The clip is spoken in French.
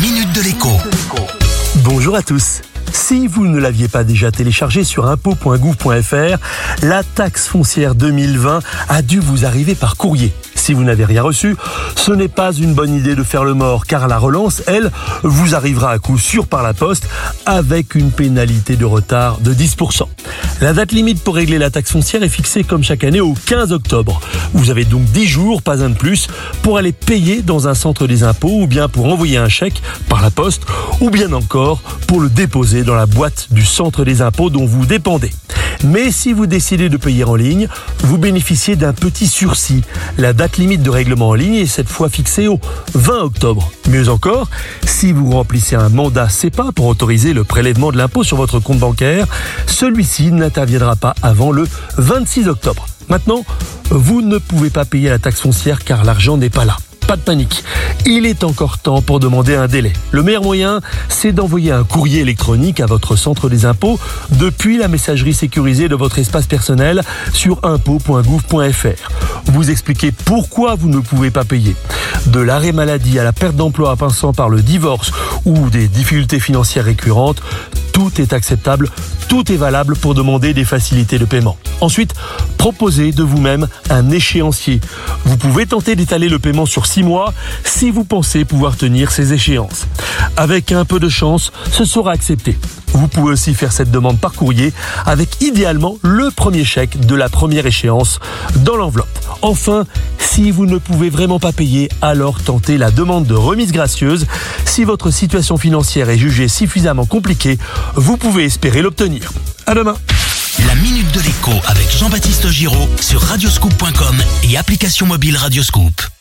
minute de l'écho. Bonjour à tous. Si vous ne l'aviez pas déjà téléchargé sur impôt.gouv.fr, la taxe foncière 2020 a dû vous arriver par courrier. Si vous n'avez rien reçu, ce n'est pas une bonne idée de faire le mort car la relance, elle, vous arrivera à coup sûr par la poste avec une pénalité de retard de 10%. La date limite pour régler la taxe foncière est fixée comme chaque année au 15 octobre. Vous avez donc 10 jours, pas un de plus, pour aller payer dans un centre des impôts ou bien pour envoyer un chèque par la poste ou bien encore pour le déposer dans la boîte du centre des impôts dont vous dépendez. Mais si vous décidez de payer en ligne, vous bénéficiez d'un petit sursis. La date limite de règlement en ligne est cette fois fixée au 20 octobre. Mieux encore, si vous remplissez un mandat CEPA pour autoriser le prélèvement de l'impôt sur votre compte bancaire, celui-ci n'interviendra pas avant le 26 octobre. Maintenant, vous ne pouvez pas payer la taxe foncière car l'argent n'est pas là. Pas de panique. Il est encore temps pour demander un délai. Le meilleur moyen, c'est d'envoyer un courrier électronique à votre centre des impôts depuis la messagerie sécurisée de votre espace personnel sur impôt.gouv.fr. Vous expliquez pourquoi vous ne pouvez pas payer. De l'arrêt maladie à la perte d'emploi en passant par le divorce ou des difficultés financières récurrentes, tout est acceptable, tout est valable pour demander des facilités de paiement. Ensuite, proposez de vous-même un échéancier. Vous pouvez tenter d'étaler le paiement sur 6 mois si vous pensez pouvoir tenir ces échéances. Avec un peu de chance, ce sera accepté. Vous pouvez aussi faire cette demande par courrier avec idéalement le premier chèque de la première échéance dans l'enveloppe. Enfin, si vous ne pouvez vraiment pas payer, alors tentez la demande de remise gracieuse. Si votre situation financière est jugée suffisamment compliquée, vous pouvez espérer l'obtenir. À demain. La minute de l'écho avec Jean-Baptiste Giraud sur radioscoop.com et application mobile Radioscoop.